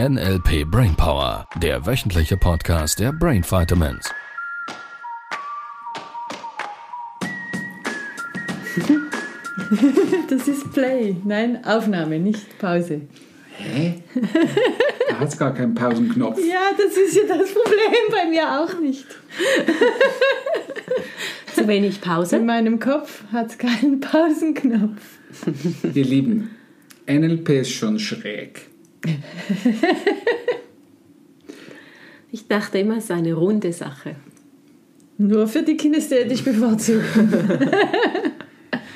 NLP Brainpower, der wöchentliche Podcast der Brain Vitamins. Das ist Play. Nein, Aufnahme, nicht Pause. Hä? Da hat es gar keinen Pausenknopf. Ja, das ist ja das Problem bei mir auch nicht. Zu wenig In Pause. meinem Kopf hat es keinen Pausenknopf. Ihr Lieben, NLP ist schon schräg. Ich dachte immer, es sei eine runde Sache. Nur für die kinästhetisch bevorzugten.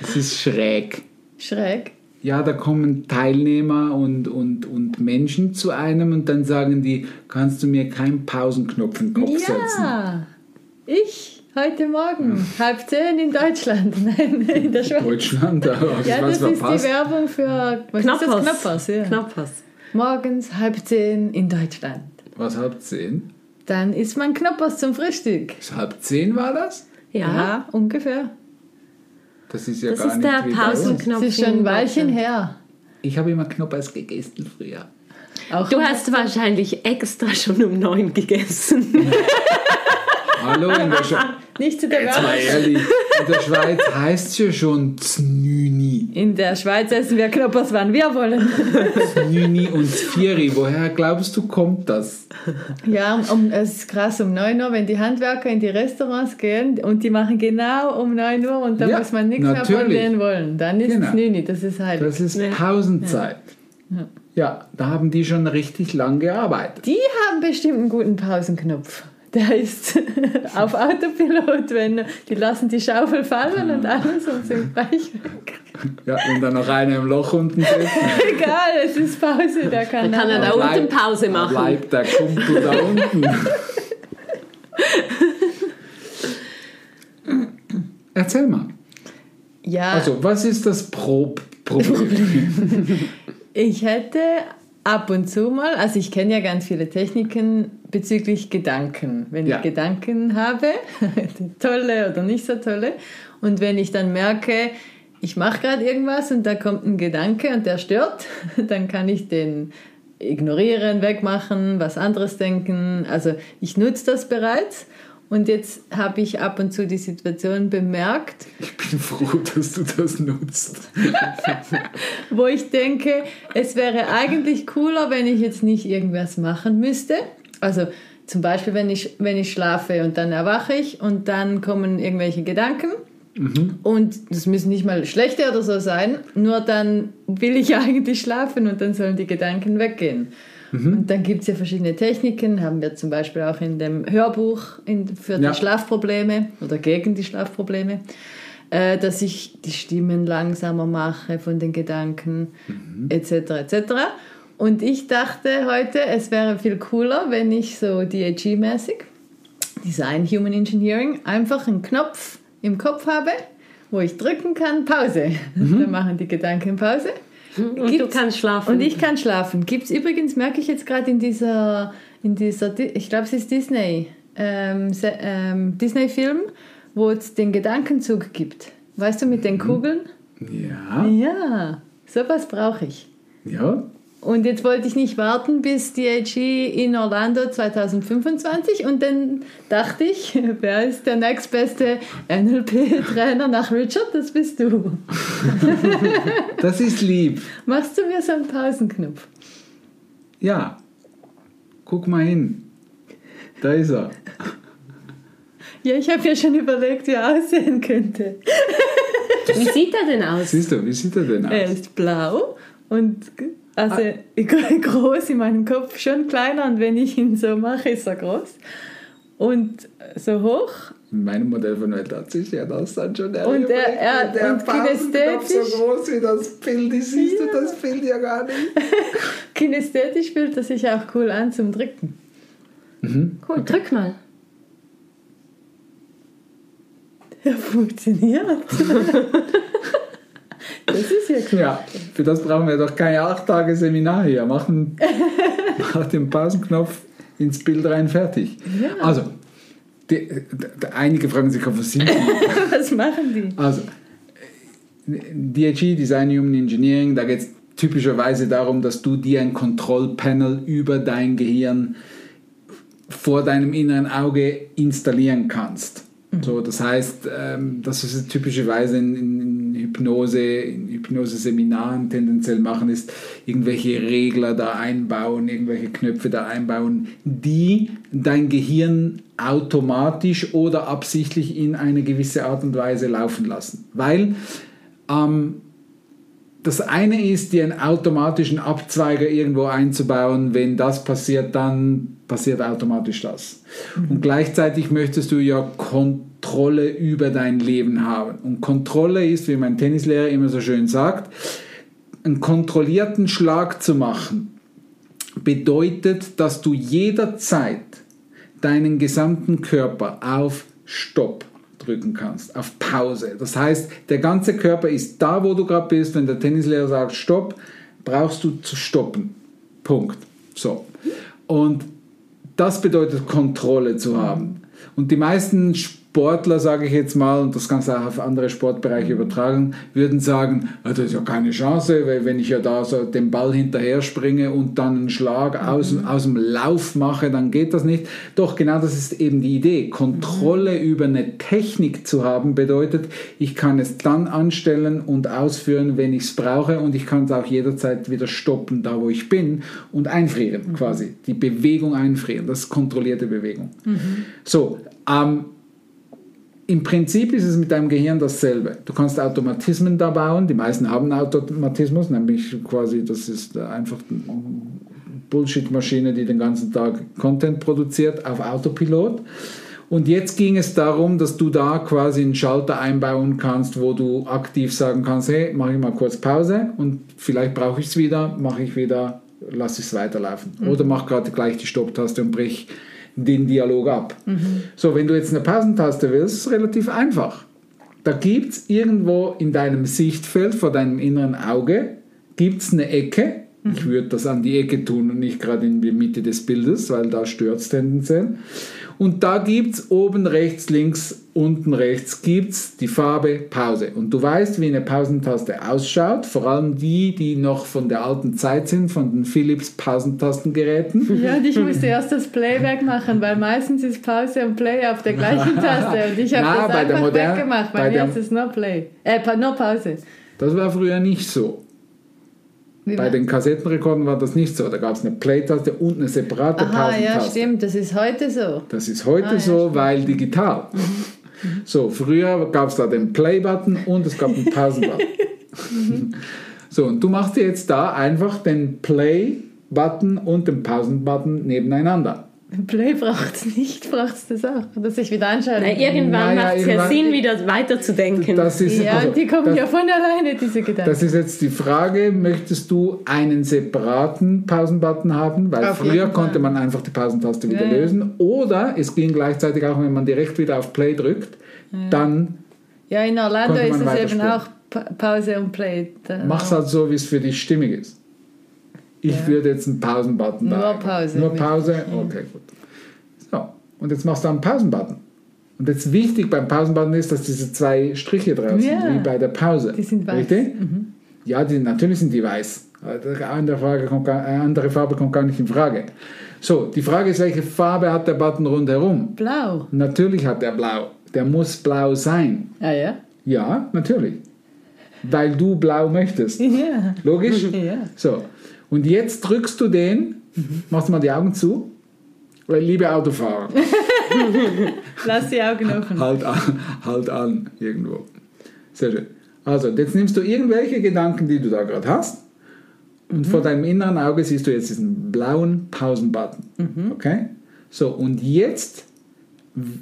Es ist schräg. Schräg. Ja, da kommen Teilnehmer und, und, und Menschen zu einem und dann sagen die, kannst du mir keinen Pausenknopf in den Kopf setzen? Ja, ich heute Morgen, halb zehn in Deutschland. Nein, in der Schweiz. Deutschland, ich Ja, das ist die. Werbung für was ist das? Knappers, ja. Knappers. Morgens halb zehn in Deutschland. Was halb zehn? Dann isst man Knappers zum Frühstück. Bis halb zehn war das? Ja, Ja, ungefähr. Das ist ja das gar ist nicht der. Pausenknopf. Das ist schon ein in Weilchen her. Ich habe immer Knoppers gegessen früher. Auch Du hast wahrscheinlich extra schon um neun gegessen. Hallo, in der, Sch nicht zu der Jetzt mal ehrlich, in der Schweiz heißt es ja schon Znüni. In der Schweiz essen wir Knoppers, wann wir wollen. Znüni und Zvieri. Woher glaubst du, kommt das? Ja, um, es ist krass, um 9 Uhr, wenn die Handwerker in die Restaurants gehen und die machen genau um 9 Uhr und dann Ja, muss man nichts mehr von denen wollen. Dann ist Genau. es Nini, das ist heilig. Das ist Ja. Pausenzeit. Ja, da haben die schon richtig lang gearbeitet. Die haben bestimmt einen guten Pausenknopf. Der ist auf Autopilot, wenn die lassen die Schaufel fallen und alles und sind frech. Ja, wenn da noch einer im Loch unten sitzt, Egal, es ist Pause, der kann, Dann kann er da unten Pause machen. bleibt der Kumpel da unten. Erzähl mal. Ja, Also, was ist das Pro Problem? Ich hätte ab und zu mal, also ich kenne ja ganz viele Techniken bezüglich Gedanken. Wenn Ja. ich Gedanken habe, tolle oder nicht so tolle, und wenn ich dann merke, ich mache gerade irgendwas und da kommt ein Gedanke und der stört, dann kann ich den ignorieren, wegmachen, was anderes denken. Also ich nutze das bereits. Und jetzt habe ich ab und zu die Situation bemerkt, Ich bin froh, dass du das nutzt. wo ich denke, es wäre eigentlich cooler, wenn ich jetzt nicht irgendwas machen müsste. Also zum Beispiel, wenn ich, wenn ich schlafe und dann erwache ich und dann kommen irgendwelche Gedanken. Und das müssen nicht mal schlechte oder so sein, nur dann will ich eigentlich schlafen und dann sollen die Gedanken weggehen. Und dann gibt es ja verschiedene Techniken, haben wir zum Beispiel auch in dem Hörbuch in, für Ja. die Schlafprobleme oder gegen die Schlafprobleme, äh, dass ich die Stimmen langsamer mache von den Gedanken etc. etc. Und ich dachte heute, es wäre viel cooler, wenn ich so DAG-mäßig, Design Human Engineering, einfach einen Knopf im Kopf habe, wo ich drücken kann, Pause. Dann machen die Gedanken Pause. Und du Gibt's- kannst schlafen. Und ich kann schlafen. Gibt es übrigens, merke ich jetzt gerade in dieser, in dieser, Di- ich glaube es ist Disney, ähm, ähm, Disney-Film, wo es den Gedankenzug gibt. Weißt du, mit den Kugeln? Ja, Ja, sowas brauche ich. ja. Und jetzt wollte ich nicht warten bis DAG in Orlando 2025 und dann dachte ich, wer ist der nächstbeste NLP-Trainer nach Richard? Das bist du. Das ist lieb. Machst du mir so einen Pausenknopf? Ja. Guck mal hin. Da ist er. Ja, ich habe ja schon überlegt, wie er aussehen könnte. Wie sieht er denn aus? Siehst du, wie sieht er denn Er aus? ist blau und also groß in meinem Kopf, schon kleiner und wenn ich ihn so mache, ist er groß. Und so hoch In meinem Modell von Welt hat sich ja das dann schon Und er- er- der und Pausenknopf so kinästhetisch- groß wie das Bild ist. Siehst du das Bild ja gar nicht. Kinästhetisch fühlt er sich auch cool an zum Drücken. Cool, drück mal. Ja, funktioniert. das ist ja cool. Ja, für das brauchen wir doch keine acht Tage Seminar hier. Machen, mach den Pausenknopf ins Bild rein, fertig. Also, die, d- einige fragen sich, was sind die? Was machen die? Also, DHE, Design Human Engineering, da geht es typischerweise darum, dass du dir ein Kontrollpanel über dein Gehirn vor deinem inneren Auge installieren kannst. So, das heißt, ähm, das ist typischerweise in, in Hypnose, in Hypnose-Seminaren tendenziell machen, ist irgendwelche Regler da einbauen, irgendwelche Knöpfe da einbauen, die dein Gehirn automatisch oder absichtlich in eine gewisse Art und Weise laufen lassen. Weil ähm, das eine ist, dir einen automatischen Abzweiger irgendwo einzubauen. Wenn das passiert, dann passiert automatisch das. Und gleichzeitig möchtest du ja Kontrolle über dein Leben haben. Und Kontrolle ist, wie mein Tennislehrer immer so schön sagt, einen kontrollierten Schlag zu machen, bedeutet, dass du jederzeit deinen gesamten Körper auf Stopp drücken kannst, auf Pause. Das heißt, der ganze Körper ist da, wo du gerade bist. Wenn der Tennislehrer sagt Stopp, brauchst du zu stoppen. Punkt. So. Und das bedeutet Kontrolle zu haben. Und die meisten Sportler, sage ich jetzt mal, und das kannst du auch auf andere Sportbereiche übertragen, würden sagen, ah, das ist ja keine Chance, weil wenn ich ja da so den Ball hinterher springe und dann einen Schlag aus, aus dem Lauf mache, dann geht das nicht. Doch genau das ist eben die Idee. Kontrolle über eine Technik zu haben bedeutet, ich kann es dann anstellen und ausführen, wenn ich es brauche und ich kann es auch jederzeit wieder stoppen, da wo ich bin und einfrieren quasi. Die Bewegung einfrieren, das ist kontrollierte Bewegung. So, ähm, im Prinzip ist es mit deinem Gehirn dasselbe. Du kannst Automatismen da bauen. Die meisten haben Automatismus, nämlich quasi, das ist einfach eine Bullshit-Maschine, die den ganzen Tag Content produziert auf Autopilot. Und jetzt ging es darum, dass du da quasi einen Schalter einbauen kannst, wo du aktiv sagen kannst, hey, mache ich mal kurz Pause und vielleicht brauche ich es wieder, mache ich wieder, lasse ich es weiterlaufen. Oder mach gerade gleich die Stopptaste und brich den Dialog ab. So, wenn du jetzt eine Pausentaste willst, ist es relativ einfach. Da gibt es irgendwo in deinem Sichtfeld vor deinem inneren Auge gibt's eine Ecke. Ich würde das an die Ecke tun und nicht gerade in die Mitte des Bildes, weil da stört es tendenziell. Und da gibt es oben rechts, links, unten rechts gibt's die Farbe Pause. Und du weißt, wie eine Pausentaste ausschaut, vor allem die, die noch von der alten Zeit sind, von den Philips Pausentastengeräten. Ja, und ich musste erst das Playback machen, weil meistens ist Pause und Play auf der gleichen Taste. Und ich habe das bei der einfach weggemacht, bei weil der- jetzt ist nur Play. Äh, nur Pause. Das war früher nicht so. Wie Bei den Kassettenrekorden war das nicht so. Da gab es eine Play-Taste und eine separate Aha, ja, Pausentaste. stimmt, das ist heute so. Das ist heute Ah, ja, so, stimmt. weil digital. So, früher gab es da den Play-Button und es gab einen Pause-Button. so, und du machst dir jetzt da einfach den Play-Button und den Pausen-Button nebeneinander. Play braucht es nicht, braucht es das auch, dass ich wieder anschalte. Na, irgendwann Naja, macht es ja Sinn, wieder weiterzudenken. Das ist, ja, also, die kommen das, ja von alleine, diese Gedanken. Das ist jetzt die Frage, möchtest du einen separaten Pausenbutton haben? Weil Auf früher konnte man einfach die Pausentaste wieder Ja, ja. lösen. Oder es ging gleichzeitig auch, wenn man direkt wieder auf Play drückt, dann ja, in Orlando ist es eben auch Pa- Pause und Play. Da- mach's halt so, wie es für dich stimmig ist. Ich Ja. würde jetzt einen Pausenbutton Nur. Pause. Nur Pause? Okay, gut. So, und jetzt machst du einen Pausenbutton. Und jetzt wichtig beim Pausenbutton ist, dass diese zwei Striche drauf Ja. sind, wie bei der Pause. Die sind weiß. Richtig? Ja, die, natürlich sind die weiß. Eine andere, Frage kommt gar, eine andere Farbe kommt gar nicht in Frage. So, die Frage ist, welche Farbe hat der Button rundherum? Blau. Natürlich hat er blau. Der muss blau sein. Ah ja? Ja, natürlich. Weil du blau möchtest. Ja. Logisch? Ja. So, und jetzt drückst du den, machst mal die Augen zu, weil liebe Autofahrer, Lass die Augen offen. halt an, halt an irgendwo. Sehr schön. Also, jetzt nimmst du irgendwelche Gedanken, die du da gerade hast, und vor deinem inneren Auge siehst du jetzt diesen blauen Pausenbutton. Okay? So, und jetzt,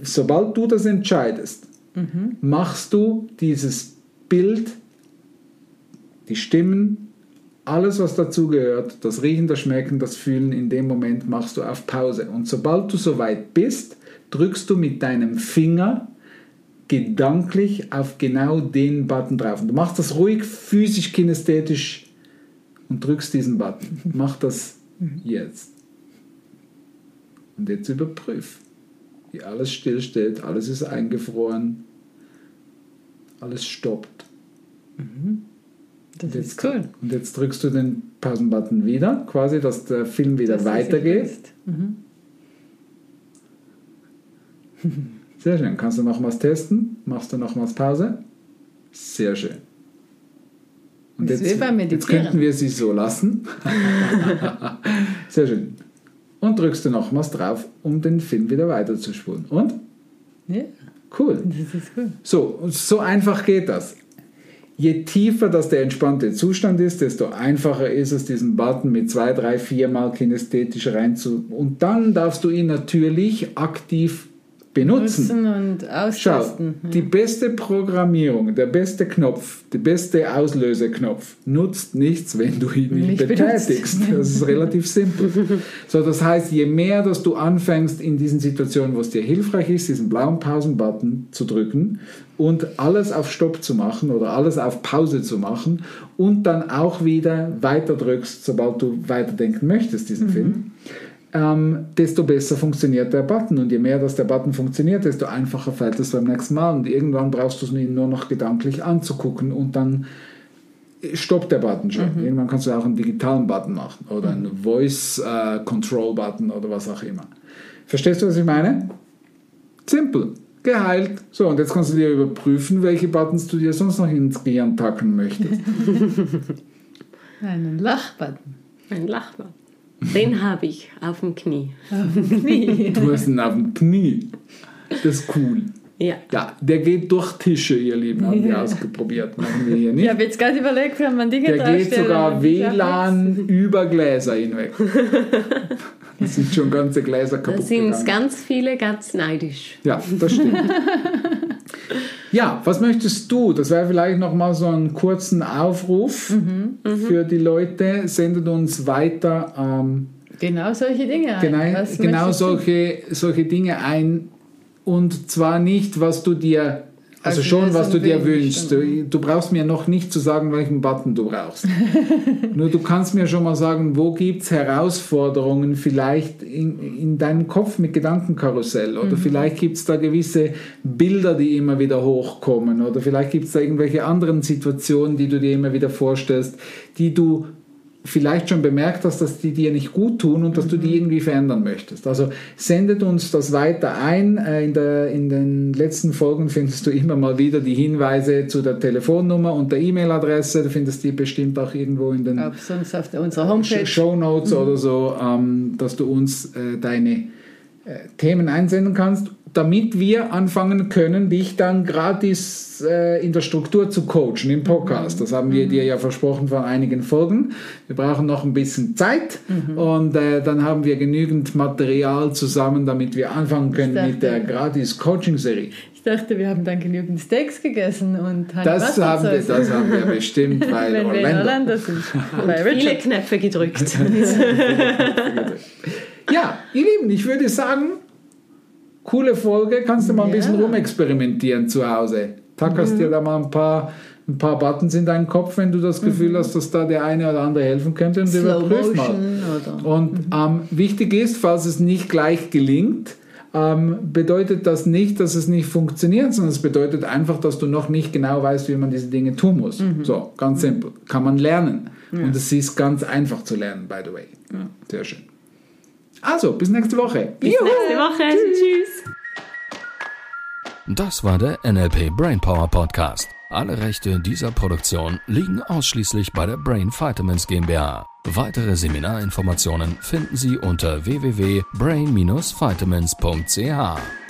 sobald du das entscheidest, machst du dieses Bild, die Stimmen, alles, was dazugehört, das Riechen, das Schmecken, das Fühlen, in dem Moment machst du auf Pause. Und sobald du soweit bist, drückst du mit deinem Finger gedanklich auf genau den Button drauf. Und du machst das ruhig, physisch, kinästhetisch und drückst diesen Button. Mach das jetzt. Und jetzt überprüf, wie alles stillsteht, alles ist eingefroren, alles stoppt. Das Und ist cool. Und jetzt drückst du den Pausenbutton wieder, quasi, dass der Film wieder Dass weitergeht. Mhm. Sehr schön. Kannst du nochmals testen? Machst du nochmals Pause? Sehr schön. Und Das jetzt, jetzt könnten wir sie so lassen. Sehr schön. Und drückst du nochmals drauf, um den Film wieder weiterzuspulen. Und? Ja, Cool. das ist cool. So, so einfach geht das. Je tiefer das der entspannte Zustand ist, desto einfacher ist es, diesen Button mit zwei, drei, viermal kinästhetisch reinzu. Und dann darfst du ihn natürlich aktiv benutzen. Nutzen und Schau, austesten. die beste Programmierung, der beste Knopf, der beste Auslöseknopf nutzt nichts, wenn du ihn nicht, Nicht betätigst. benutzt. Das ist relativ simpel. So, das heißt, je mehr, dass du anfängst in diesen Situationen, wo es dir hilfreich ist, diesen blauen Pausen-Button zu drücken und alles auf Stopp zu machen oder alles auf Pause zu machen und dann auch wieder weiter drückst, sobald du weiterdenken möchtest, diesen Film, ähm, desto besser funktioniert der Button. Und je mehr dass der Button funktioniert, desto einfacher fällt es beim nächsten Mal. Und irgendwann brauchst du es ihn nur noch gedanklich anzugucken und dann stoppt der Button schon. Irgendwann kannst du auch einen digitalen Button machen oder einen Voice-Control-Button oder was auch immer. Verstehst du, was ich meine? Simpel. Geheilt. So, und jetzt kannst du dir überprüfen, welche Buttons du dir sonst noch ins Gehirn packen möchtest. Einen Lachbutton. Ein Lachball. Den habe ich auf dem Knie. Du hast ihn auf dem Knie. Das ist cool. Ja. Ja, der geht durch Tische, ihr Lieben, haben wir ausprobiert. Machen wir hier Ich nicht. habe jetzt gerade überlegt, wenn man Dinge Der geht sogar ja WLAN über Gläser hinweg. Da sind schon ganze Gläser Da kaputt sind gegangen. ganz viele ganz neidisch. Ja, das stimmt. ja, was möchtest du? Das wäre vielleicht noch mal so einen kurzen Aufruf Mhm, für die Leute. Sendet uns weiter ähm, Genau solche Dinge. ein. genau, genau du? solche, solche Dinge ein. Und zwar nicht, was du dir, also Als schon, was du dir wünschst. Du, du brauchst mir noch nicht zu sagen, welchen Button du brauchst. Nur du kannst mir schon mal sagen, wo gibt es Herausforderungen vielleicht in, in deinem Kopf mit Gedankenkarussell Mhm. oder vielleicht gibt es da gewisse Bilder, die immer wieder hochkommen oder vielleicht gibt es da irgendwelche anderen Situationen, die du dir immer wieder vorstellst, die du vielleicht schon bemerkt hast, dass die dir nicht gut tun und dass du die irgendwie verändern möchtest. Also sendet uns das weiter ein. Äh, In, der, in den letzten Folgen findest du immer mal wieder die Hinweise zu der Telefonnummer und der E-Mail-Adresse. Du findest die bestimmt auch irgendwo in den Ob sonst auf der, unserer Homepage. Show Notes oder so, ähm, dass du uns äh, deine äh, Themen einsenden kannst, damit wir anfangen können, dich dann gratis äh, in der Struktur zu coachen im Podcast. Das haben wir dir ja versprochen vor einigen Folgen. Wir brauchen noch ein bisschen Zeit und äh, dann haben wir genügend Material zusammen, damit wir anfangen können dachte- mit der gratis Coaching-Serie. Ich dachte, wir haben dann genügend Steaks gegessen und Das haben, wir, das haben wir bestimmt, weil Wenn wir in Orlando. Orlando sind. Bei Viele. Knöpfe gedrückt. Ja, ihr Lieben, ich würde sagen, coole Folge, kannst du mal ein Ja. bisschen rumexperimentieren zu Hause. Tackerst dir da mal ein paar, ein paar Buttons in deinen Kopf, wenn du das Gefühl hast, dass da der eine oder andere helfen könnte und überprüf mal. Oder Und ähm, wichtig ist, falls es nicht gleich gelingt, ähm, bedeutet das nicht, dass es nicht funktioniert, sondern es bedeutet einfach, dass du noch nicht genau weißt, wie man diese Dinge tun muss. So, ganz simpel. Kann man lernen. Und es ist ganz einfach zu lernen, by the way. Sehr schön. Also, bis nächste Woche. Bis nächste Woche. Tschüss. Das war der NLP Brainpower Podcast. Alle Rechte dieser Produktion liegen ausschließlich bei der Brain Vitamins GmbH. Weitere Seminarinformationen finden Sie unter www.brain-vitamins.ch.